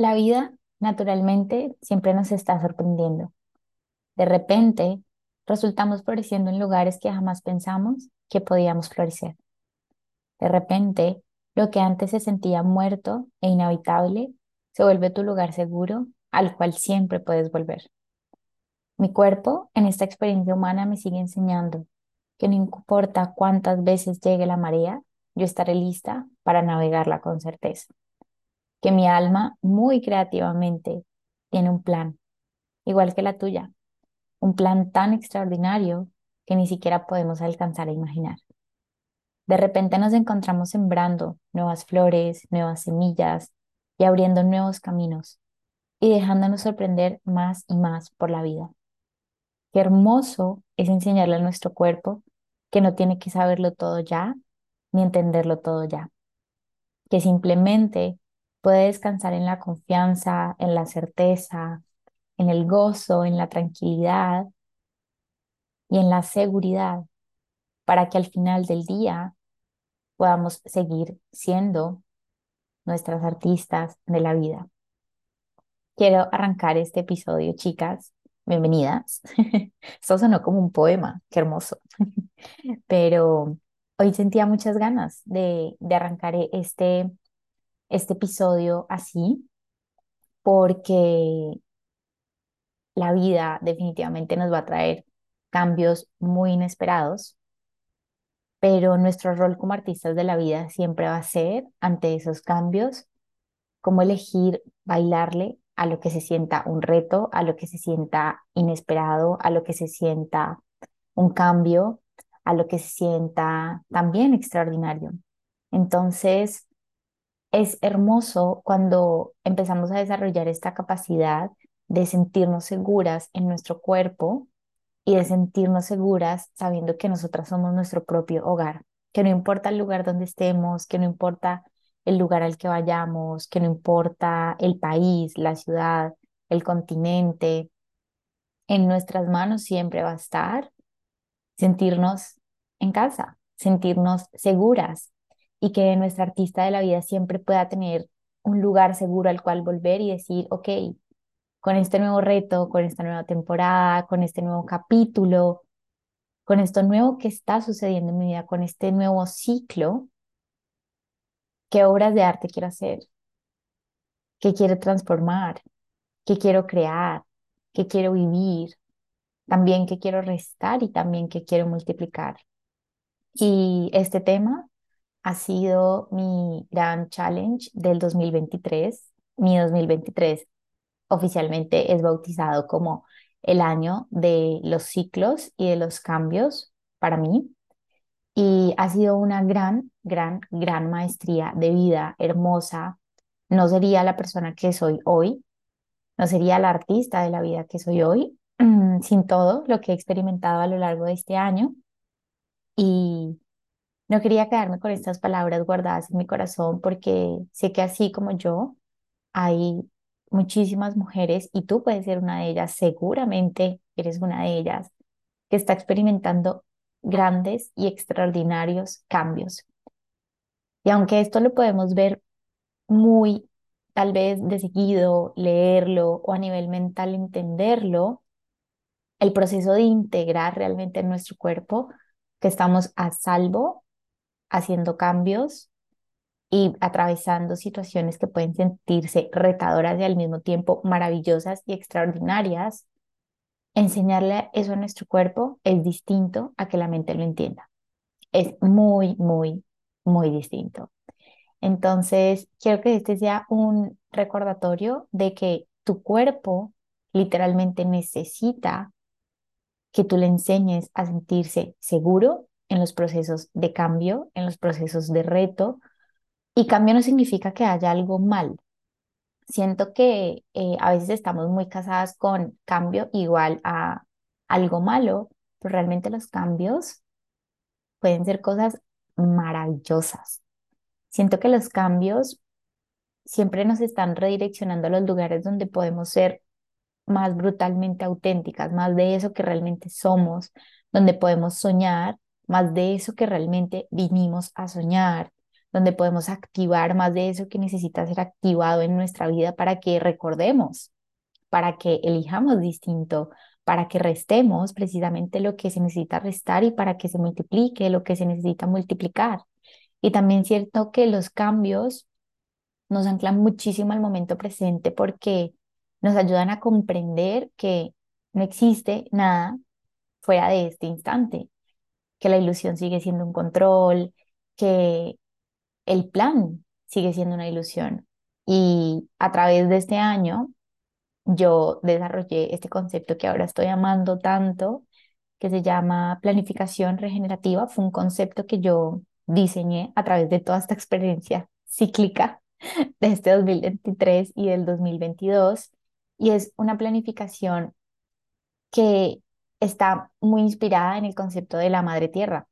La vida, naturalmente, siempre nos está sorprendiendo. De repente, resultamos floreciendo en lugares que jamás pensamos que podíamos florecer. De repente, lo que antes se sentía muerto e inhabitable se vuelve tu lugar seguro al cual siempre puedes volver. Mi cuerpo en esta experiencia humana me sigue enseñando que no importa cuántas veces llegue la marea, yo estaré lista para navegarla con certeza. Que mi alma muy creativamente tiene un plan, igual que la tuya, un plan tan extraordinario que ni siquiera podemos alcanzar a imaginar. De repente nos encontramos sembrando nuevas flores, nuevas semillas y abriendo nuevos caminos y dejándonos sorprender más y más por la vida. Qué hermoso es enseñarle a nuestro cuerpo que no tiene que saberlo todo ya, ni entenderlo todo ya, que simplemente puede descansar en la confianza, en la certeza, en el gozo, en la tranquilidad y en la seguridad, para que al final del día podamos seguir siendo nuestras artistas de la vida. Quiero arrancar este episodio, chicas. Bienvenidas. Esto sonó como un poema, qué hermoso. Pero hoy sentía muchas ganas de, de arrancar este, este episodio así, porque la vida definitivamente nos va a traer cambios muy inesperados, pero nuestro rol como artistas de la vida siempre va a ser, ante esos cambios, cómo elegir bailarle a lo que se sienta un reto, a lo que se sienta inesperado, a lo que se sienta un cambio, a lo que se sienta también extraordinario. Entonces, es hermoso cuando empezamos a desarrollar esta capacidad de sentirnos seguras en nuestro cuerpo y de sentirnos seguras sabiendo que nosotras somos nuestro propio hogar, que no importa el lugar donde estemos, que no importa el lugar al que vayamos, que no importa el país, la ciudad, el continente, en nuestras manos siempre va a estar sentirnos en casa, sentirnos seguras y que nuestra artista de la vida siempre pueda tener un lugar seguro al cual volver y decir, ok, con este nuevo reto, con esta nueva temporada, con este nuevo capítulo, con esto nuevo que está sucediendo en mi vida, con este nuevo ciclo, qué obras de arte quiero hacer, qué quiero transformar, qué quiero crear, qué quiero vivir, también qué quiero restar y también qué quiero multiplicar. Y este tema ha sido mi gran challenge del 2023. Mi 2023 oficialmente es bautizado como el año de los ciclos y de los cambios para mí. Y ha sido una gran, gran, gran maestría de vida hermosa. No sería la persona que soy hoy, no sería la artista de la vida que soy hoy, sin todo lo que he experimentado a lo largo de este año. Y no quería quedarme con estas palabras guardadas en mi corazón porque sé que así como yo, hay muchísimas mujeres y tú puedes ser una de ellas, seguramente eres una de ellas, que está experimentando grandes y extraordinarios cambios. Y aunque esto lo podemos ver muy tal vez de seguido, leerlo o a nivel mental entenderlo, el proceso de integrar realmente en nuestro cuerpo que estamos a salvo, haciendo cambios y atravesando situaciones que pueden sentirse retadoras y al mismo tiempo maravillosas y extraordinarias, enseñarle eso a nuestro cuerpo es distinto a que la mente lo entienda. Es muy, muy, muy distinto. Entonces, quiero que este sea un recordatorio de que tu cuerpo literalmente necesita que tú le enseñes a sentirse seguro en los procesos de cambio, en los procesos de reto. Y cambio no significa que haya algo mal, siento que eh, a veces estamos muy casadas con cambio igual a algo malo, pero realmente los cambios pueden ser cosas maravillosas. Siento que los cambios siempre nos están redireccionando a los lugares donde podemos ser más brutalmente auténticas, más de eso que realmente somos, donde podemos soñar, más de eso que realmente vinimos a soñar, donde podemos activar más de eso que necesita ser activado en nuestra vida para que recordemos, para que elijamos distinto, para que restemos precisamente lo que se necesita restar y para que se multiplique lo que se necesita multiplicar. Y también cierto que los cambios nos anclan muchísimo al momento presente porque nos ayudan a comprender que no existe nada fuera de este instante, que la ilusión sigue siendo un control, que el plan sigue siendo una ilusión. Y a través de este año yo desarrollé este concepto que ahora estoy amando tanto, que se llama planificación regenerativa. Fue un concepto que yo diseñé a través de toda esta experiencia cíclica de este 2023 y del 2022. Y es una planificación que está muy inspirada en el concepto de la madre tierra,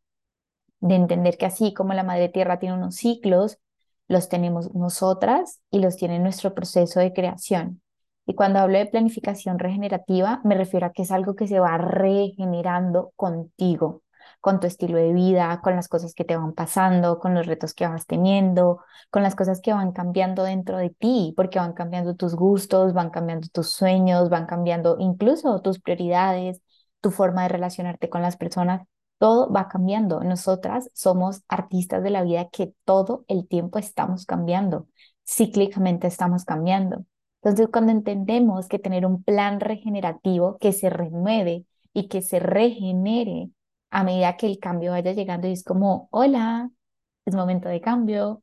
de entender que así como la madre tierra tiene unos ciclos, los tenemos nosotras y los tiene nuestro proceso de creación. Y cuando hablo de planificación regenerativa, me refiero a que es algo que se va regenerando contigo, con tu estilo de vida, con las cosas que te van pasando, con los retos que vas teniendo, con las cosas que van cambiando dentro de ti, porque van cambiando tus gustos, van cambiando tus sueños, van cambiando incluso tus prioridades, tu forma de relacionarte con las personas. Todo va cambiando. Nosotras somos artistas de la vida que todo el tiempo estamos cambiando, cíclicamente estamos cambiando. Entonces, cuando entendemos que tener un plan regenerativo que se renueve y que se regenere a medida que el cambio vaya llegando y es como, hola, es momento de cambio,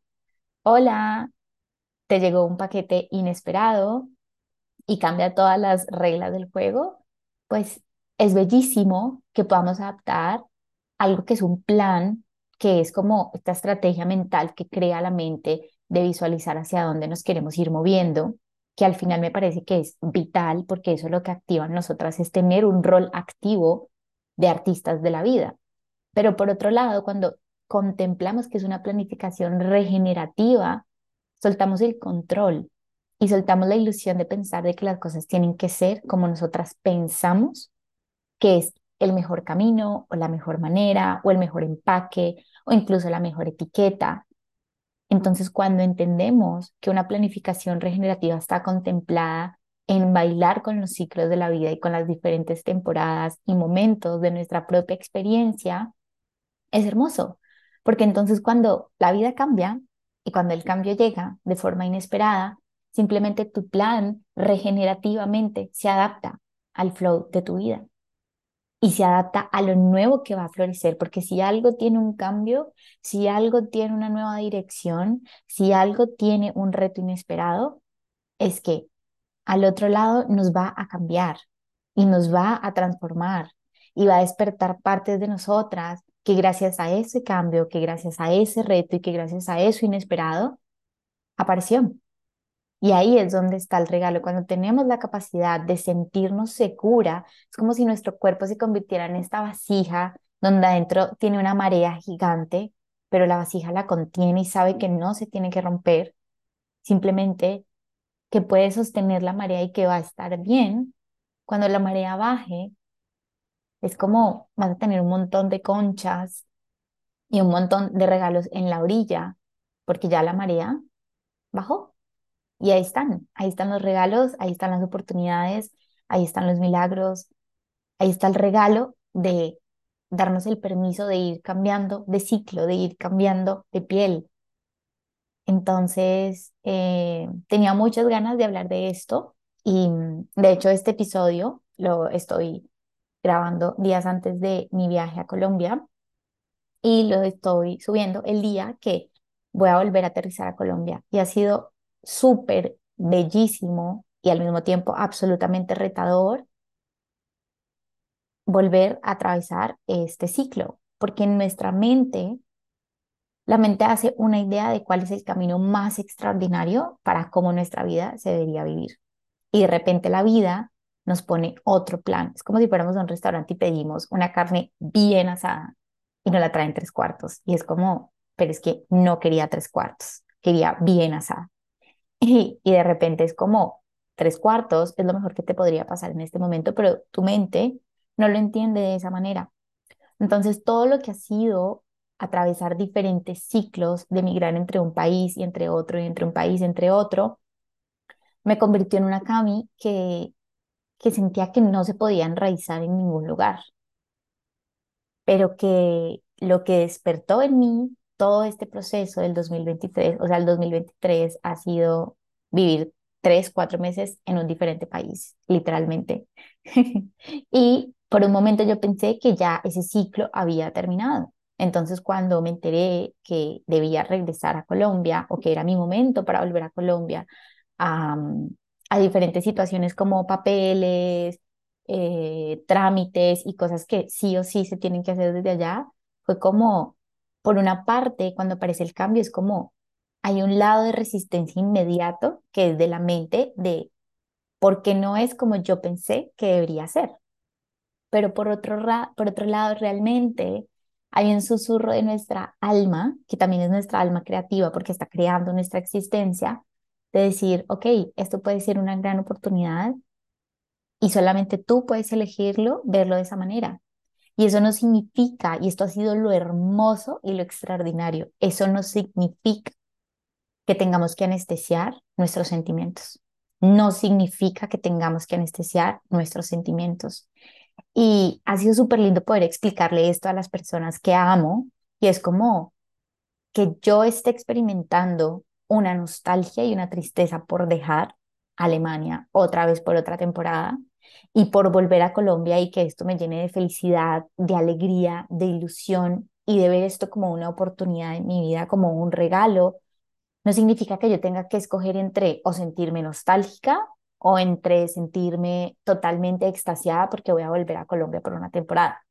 hola, te llegó un paquete inesperado y cambia todas las reglas del juego, pues es bellísimo que podamos adaptar algo que es un plan, que es como esta estrategia mental que crea la mente de visualizar hacia dónde nos queremos ir moviendo que al final me parece que es vital porque eso es lo que activa en nosotras, es tener un rol activo de artistas de la vida. Pero por otro lado, cuando contemplamos que es una planificación regenerativa, soltamos el control y soltamos la ilusión de pensar de que las cosas tienen que ser como nosotras pensamos que es el mejor camino o la mejor manera o el mejor empaque o incluso la mejor etiqueta. Entonces, cuando entendemos que una planificación regenerativa está contemplada en bailar con los ciclos de la vida y con las diferentes temporadas y momentos de nuestra propia experiencia, es hermoso, porque entonces cuando la vida cambia y cuando el cambio llega de forma inesperada, simplemente tu plan regenerativamente se adapta al flow de tu vida y se adapta a lo nuevo que va a florecer, porque si algo tiene un cambio, si algo tiene una nueva dirección, si algo tiene un reto inesperado, es que al otro lado nos va a cambiar y nos va a transformar y va a despertar partes de nosotras que gracias a ese cambio, que gracias a ese reto y que gracias a eso inesperado, apareció. Y ahí es donde está el regalo. Cuando tenemos la capacidad de sentirnos segura, es como si nuestro cuerpo se convirtiera en esta vasija donde adentro tiene una marea gigante, pero la vasija la contiene y sabe que no se tiene que romper, simplemente que puede sostener la marea y que va a estar bien. Cuando la marea baje, es como vas a tener un montón de conchas y un montón de regalos en la orilla, porque ya la marea bajó. Y ahí están, ahí están los regalos, ahí están las oportunidades, ahí están los milagros, ahí está el regalo de darnos el permiso de ir cambiando de ciclo, de ir cambiando de piel. Entonces, eh, tenía muchas ganas de hablar de esto y de hecho este episodio lo estoy grabando días antes de mi viaje a Colombia y lo estoy subiendo el día que voy a volver a aterrizar a Colombia y ha sido súper bellísimo y al mismo tiempo absolutamente retador volver a atravesar este ciclo, porque en nuestra mente, la mente hace una idea de cuál es el camino más extraordinario para cómo nuestra vida se debería vivir. Y de repente la vida nos pone otro plan. Es como si fuéramos a un restaurante y pedimos una carne bien asada y nos la traen tres cuartos. Y es como, pero es que no quería tres cuartos, quería bien asada. Y, de repente es como tres cuartos, es lo mejor que te podría pasar en este momento, pero tu mente no lo entiende de esa manera. Entonces, todo lo que ha sido atravesar diferentes ciclos de migrar entre un país y entre otro y entre un país y entre otro, me convirtió en una Cami que, que sentía que no se podía enraizar en ningún lugar, pero que lo que despertó en mí todo este proceso del 2023, o sea, el 2023 ha sido vivir tres, cuatro meses en un diferente país, literalmente. y por un momento yo pensé que ya ese ciclo había terminado. Entonces, cuando me enteré que debía regresar a Colombia o que era mi momento para volver a Colombia, a, diferentes situaciones como papeles, eh, trámites y cosas que sí o sí se tienen que hacer desde allá, fue como, por una parte, cuando aparece el cambio, es como hay un lado de resistencia inmediato que es de la mente de porque no es como yo pensé que debería ser. Pero por otro, por otro lado, realmente hay un susurro de nuestra alma, que también es nuestra alma creativa porque está creando nuestra existencia, de decir, ok, esto puede ser una gran oportunidad y solamente tú puedes elegirlo, verlo de esa manera. Y eso no significa, y esto ha sido lo hermoso y lo extraordinario, eso no significa que tengamos que anestesiar nuestros sentimientos. No significa que tengamos que anestesiar nuestros sentimientos. Y ha sido súper lindo poder explicarle esto a las personas que amo. Y es como que yo esté experimentando una nostalgia y una tristeza por dejar Alemania otra vez por otra temporada y por volver a Colombia y que esto me llene de felicidad, de alegría, de ilusión y de ver esto como una oportunidad en mi vida, como un regalo, no significa que yo tenga que escoger entre o sentirme nostálgica o entre sentirme totalmente extasiada porque voy a volver a Colombia por una temporada.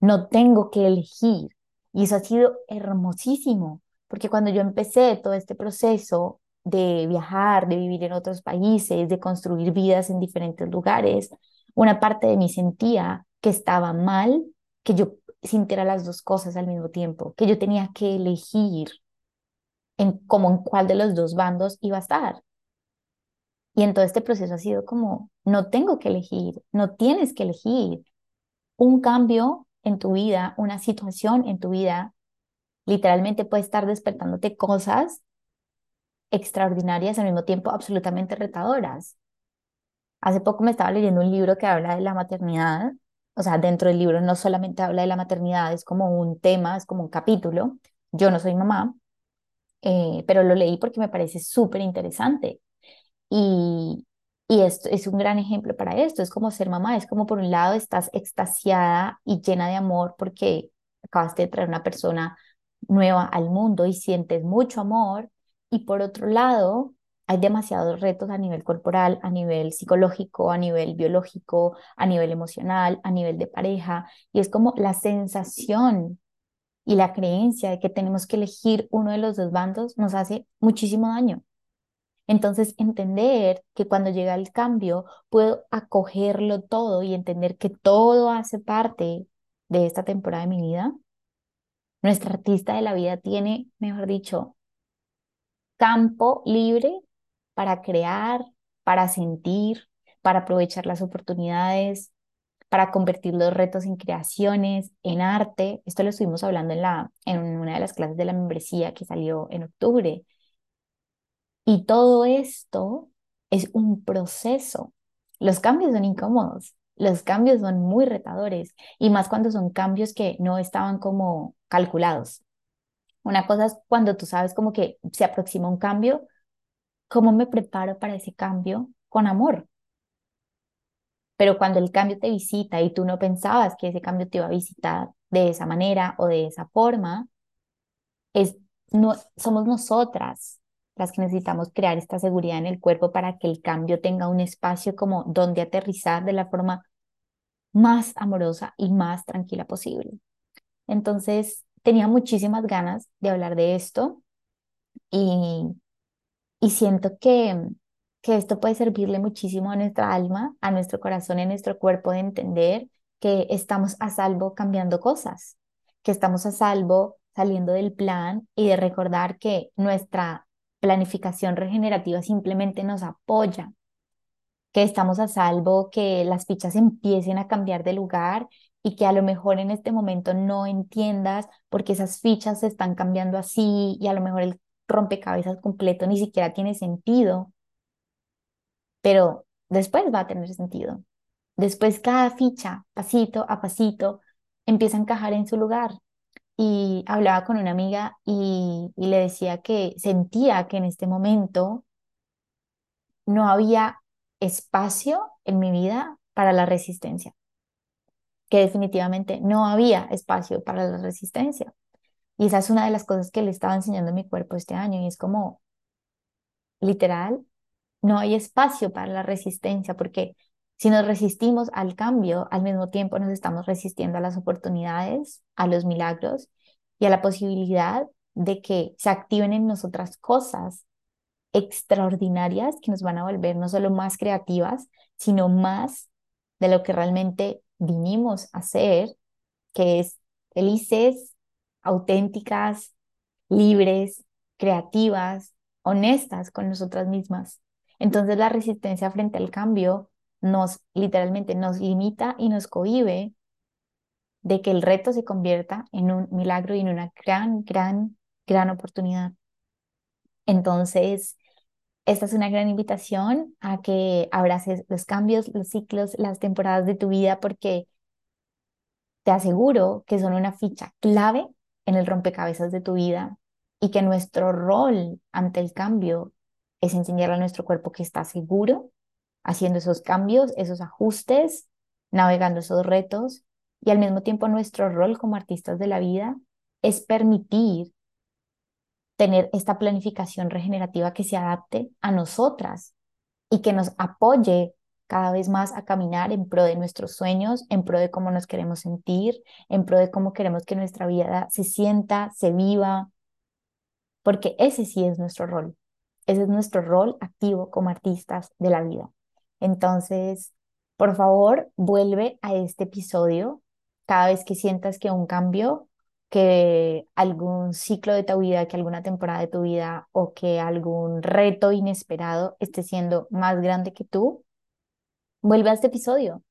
No tengo que elegir. Y eso ha sido hermosísimo, porque cuando yo empecé todo este proceso de viajar, de vivir en otros países, de construir vidas en diferentes lugares, una parte de mí sentía que estaba mal que yo sintiera las dos cosas al mismo tiempo, que yo tenía que elegir en cómo en cuál de los dos bandos iba a estar. Y en todo este proceso ha sido como, no tengo que elegir, no tienes que elegir. Un cambio en tu vida, una situación en tu vida, literalmente puede estar despertándote cosas extraordinarias al mismo tiempo absolutamente retadoras. Hace poco me estaba leyendo un libro que habla de la maternidad, o sea, dentro del libro no solamente habla de la maternidad, es como un tema, es como un capítulo. Yo no soy mamá, eh, pero lo leí porque me parece súper interesante. Y, y esto es un gran ejemplo para esto, es como ser mamá, es como por un lado estás extasiada y llena de amor porque acabaste de traer una persona nueva al mundo y sientes mucho amor, y por otro lado hay demasiados retos a nivel corporal, a nivel psicológico, a nivel biológico, a nivel emocional, a nivel de pareja, y es como la sensación y la creencia de que tenemos que elegir uno de los dos bandos nos hace muchísimo daño. Entonces, entender que cuando llega el cambio, puedo acogerlo todo y entender que todo hace parte de esta temporada de mi vida. Nuestra artista de la vida tiene, mejor dicho, campo libre para crear, para sentir, para aprovechar las oportunidades, para convertir los retos en creaciones, en arte. Esto lo estuvimos hablando en, la, en una de las clases de la membresía que salió en octubre. Y todo esto es un proceso. Los cambios son incómodos, los cambios son muy retadores y más cuando son cambios que no estaban como calculados. Una cosa es cuando tú sabes como que se aproxima un cambio, ¿cómo me preparo para ese cambio? Con amor, pero cuando el cambio te visita y tú no pensabas que ese cambio te iba a visitar de esa manera o de esa forma, es, no, somos nosotras las que necesitamos crear esta seguridad en el cuerpo para que el cambio tenga un espacio como donde aterrizar de la forma más amorosa y más tranquila posible. Entonces, tenía muchísimas ganas de hablar de esto y, y siento que, que esto puede servirle muchísimo a nuestra alma, a nuestro corazón, a nuestro cuerpo de entender que estamos a salvo cambiando cosas, que estamos a salvo saliendo del plan y de recordar que nuestra planificación regenerativa simplemente nos apoya, que estamos a salvo, que las fichas empiecen a cambiar de lugar y que a lo mejor en este momento no entiendas porque esas fichas se están cambiando así y a lo mejor el rompecabezas completo ni siquiera tiene sentido, pero después va a tener sentido. Después cada ficha, pasito a pasito, empieza a encajar en su lugar. Y hablaba con una amiga y, y le decía que sentía que en este momento no había espacio en mi vida para la resistencia, que definitivamente no había espacio para la resistencia. Y esa es una de las cosas que le estaba enseñando a mi cuerpo este año y es como, literal, no hay espacio para la resistencia porque si nos resistimos al cambio, al mismo tiempo nos estamos resistiendo a las oportunidades, a los milagros y a la posibilidad de que se activen en nosotras cosas extraordinarias que nos van a volver no solo más creativas, sino más de lo que realmente vinimos a ser, que es felices, auténticas, libres, creativas, honestas con nosotras mismas. Entonces la resistencia frente al cambio nos literalmente nos limita y nos cohibe de que el reto se convierta en un milagro y en una gran, gran, gran oportunidad. Entonces, esta es una gran invitación a que abraces los cambios, los ciclos, las temporadas de tu vida, porque te aseguro que son una ficha clave en el rompecabezas de tu vida y que nuestro rol ante el cambio es enseñar a nuestro cuerpo que está seguro, haciendo esos cambios, esos ajustes, navegando esos retos y al mismo tiempo nuestro rol como artistas de la vida es permitir tener esta planificación regenerativa que se adapte a nosotras y que nos apoye cada vez más a caminar en pro de nuestros sueños, en pro de cómo nos queremos sentir, en pro de cómo queremos que nuestra vida se sienta, se viva, porque ese sí es nuestro rol, ese es nuestro rol activo como artistas de la vida. Entonces, por favor, vuelve a este episodio cada vez que sientas que un cambio que algún ciclo de tu vida, que alguna temporada de tu vida o que algún reto inesperado esté siendo más grande que tú, vuelve a este episodio,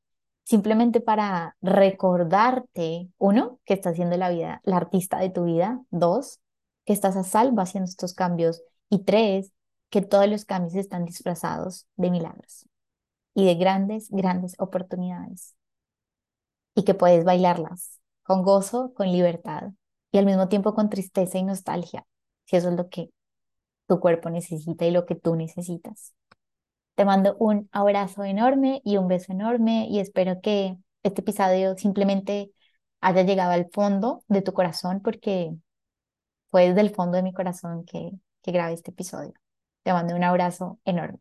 simplemente para recordarte, uno, que estás haciendo la vida, la artista de tu vida, dos, que estás a salvo haciendo estos cambios y tres, que todos los cambios están disfrazados de milagros y de grandes, grandes oportunidades y que puedes bailarlas con gozo, con libertad y al mismo tiempo con tristeza y nostalgia, si eso es lo que tu cuerpo necesita y lo que tú necesitas. Te mando un abrazo enorme y un beso enorme y espero que este episodio simplemente haya llegado al fondo de tu corazón porque fue desde el fondo de mi corazón que, que grabé este episodio. Te mando un abrazo enorme.